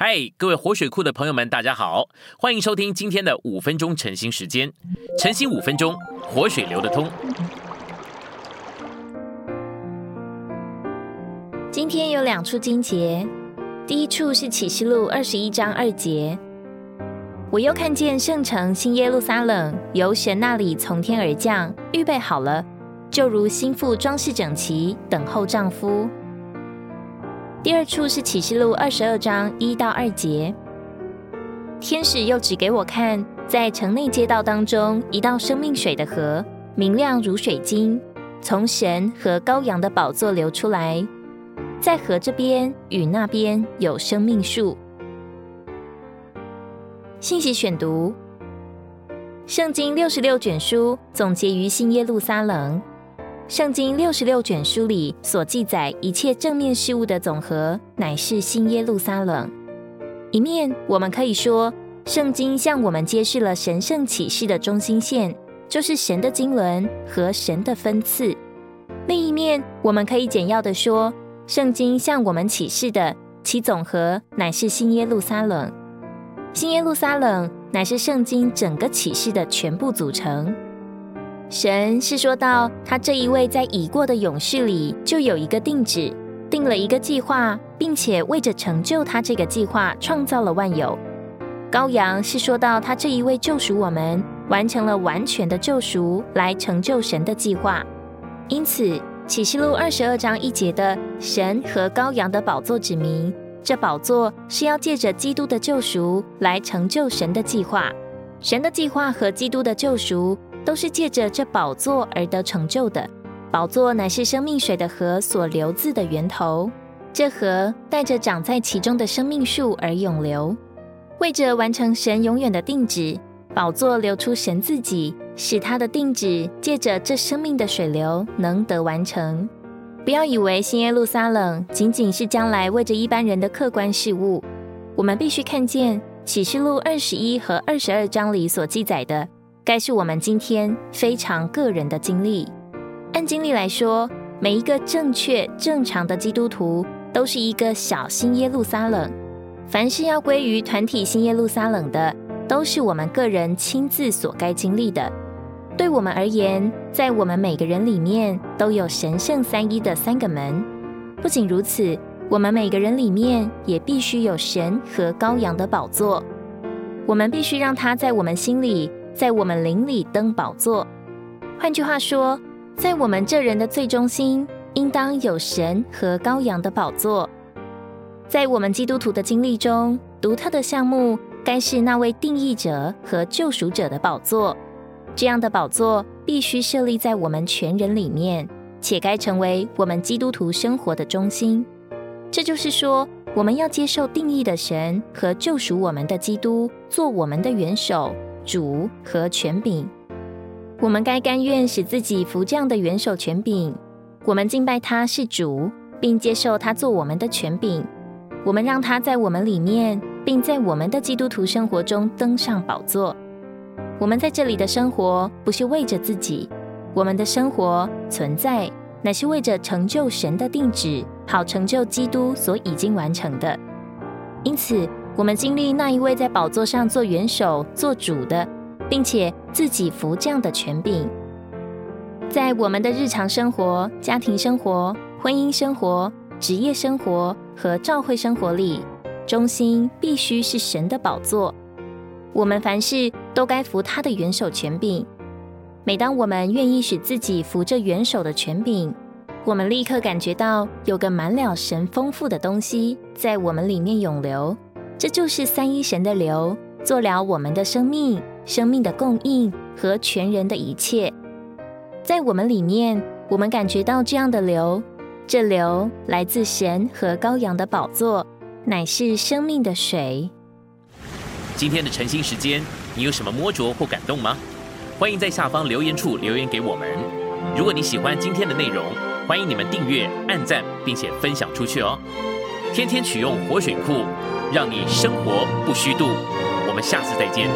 嗨，各位活水库的朋友们，大家好，欢迎收听今天的五分钟晨兴时间。晨兴五分钟，活水流得通。今天有两处经节，第一处是启示录二十一章二节。我又看见圣城新耶路撒冷由神那里从天而降，预备好了，就如心腹装饰整齐，等候丈夫。第二处是启示录二十二章一到二节，天使又指给我看，在城内街道当中，一道生命水的河，明亮如水晶，从神和羔羊的宝座流出来，在河这边与那边有生命树。信息选读：圣经六十六卷书总结于新耶路撒冷。圣经六十六卷书里所记载一切正面事物的总和，乃是新耶路撒冷。一面，我们可以说，圣经向我们揭示了神圣启示的中心线，就是神的经纶和神的分赐；另一面，我们可以简要的说，圣经向我们启示的其总和，乃是新耶路撒冷。新耶路撒冷乃是圣经整个启示的全部组成。神是说到，他这一位在已过的勇士里就有一个定旨，定了一个计划，并且为着成就他这个计划，创造了万有。羔羊是说到他这一位救赎我们，完成了完全的救赎，来成就神的计划。因此，启示录二十二章一节的神和羔羊的宝座指明，这宝座是要借着基督的救赎来成就神的计划。神的计划和基督的救赎。都是借着这宝座而得成就的。宝座乃是生命水的河所流自的源头，这河带着长在其中的生命树而永流。为着完成神永远的定旨，宝座流出神自己，使他的定旨借着这生命的水流能得完成。不要以为新耶路撒冷仅仅是将来为着一般人的客观事物，我们必须看见启示录二十一和二十二章里所记载的。该是我们今天非常个人的经历。按经历来说，每一个正确正常的基督徒都是一个小新耶路撒冷。凡是要归于团体新耶路撒冷的，都是我们个人亲自所该经历的。对我们而言，在我们每个人里面都有神圣三一的三个门。不仅如此，我们每个人里面也必须有神和羔羊的宝座。我们必须让他在我们心里。在我们灵里登宝座。换句话说，在我们这人的最中心，应当有神和羔羊的宝座。在我们基督徒的经历中，独特的项目该是那位定义者和救赎者的宝座。这样的宝座必须设立在我们全人里面，且该成为我们基督徒生活的中心。这就是说，我们要接受定义的神和救赎我们的基督做我们的元首。主和权柄，我们该甘愿使自己服这样的元首权柄。我们敬拜他是主，并接受他做我们的权柄。我们让他在我们里面，并在我们的基督徒生活中登上宝座。我们在这里的生活不是为着自己，我们的生活存在乃是为着成就神的定旨，好成就基督所已经完成的。因此。我们经历那一位在宝座上做元首、做主的，并且自己服这样的权柄，在我们的日常生活、家庭生活、婚姻生活、职业生活和教会生活里，中心必须是神的宝座。我们凡事都该服他的元首权柄。每当我们愿意使自己服这元首的权柄，我们立刻感觉到有个满了神丰富的东西在我们里面涌流。这就是三一神的流，做了我们的生命、生命的供应和全人的一切。在我们里面，我们感觉到这样的流，这流来自神和羔羊的宝座，乃是生命的水。今天的晨兴时间，你有什么摸着或感动吗？欢迎在下方留言处留言给我们。如果你喜欢今天的内容，欢迎你们订阅、按赞，并且分享出去哦。天天取用活水库。让你生活不虚度。我们下次再见。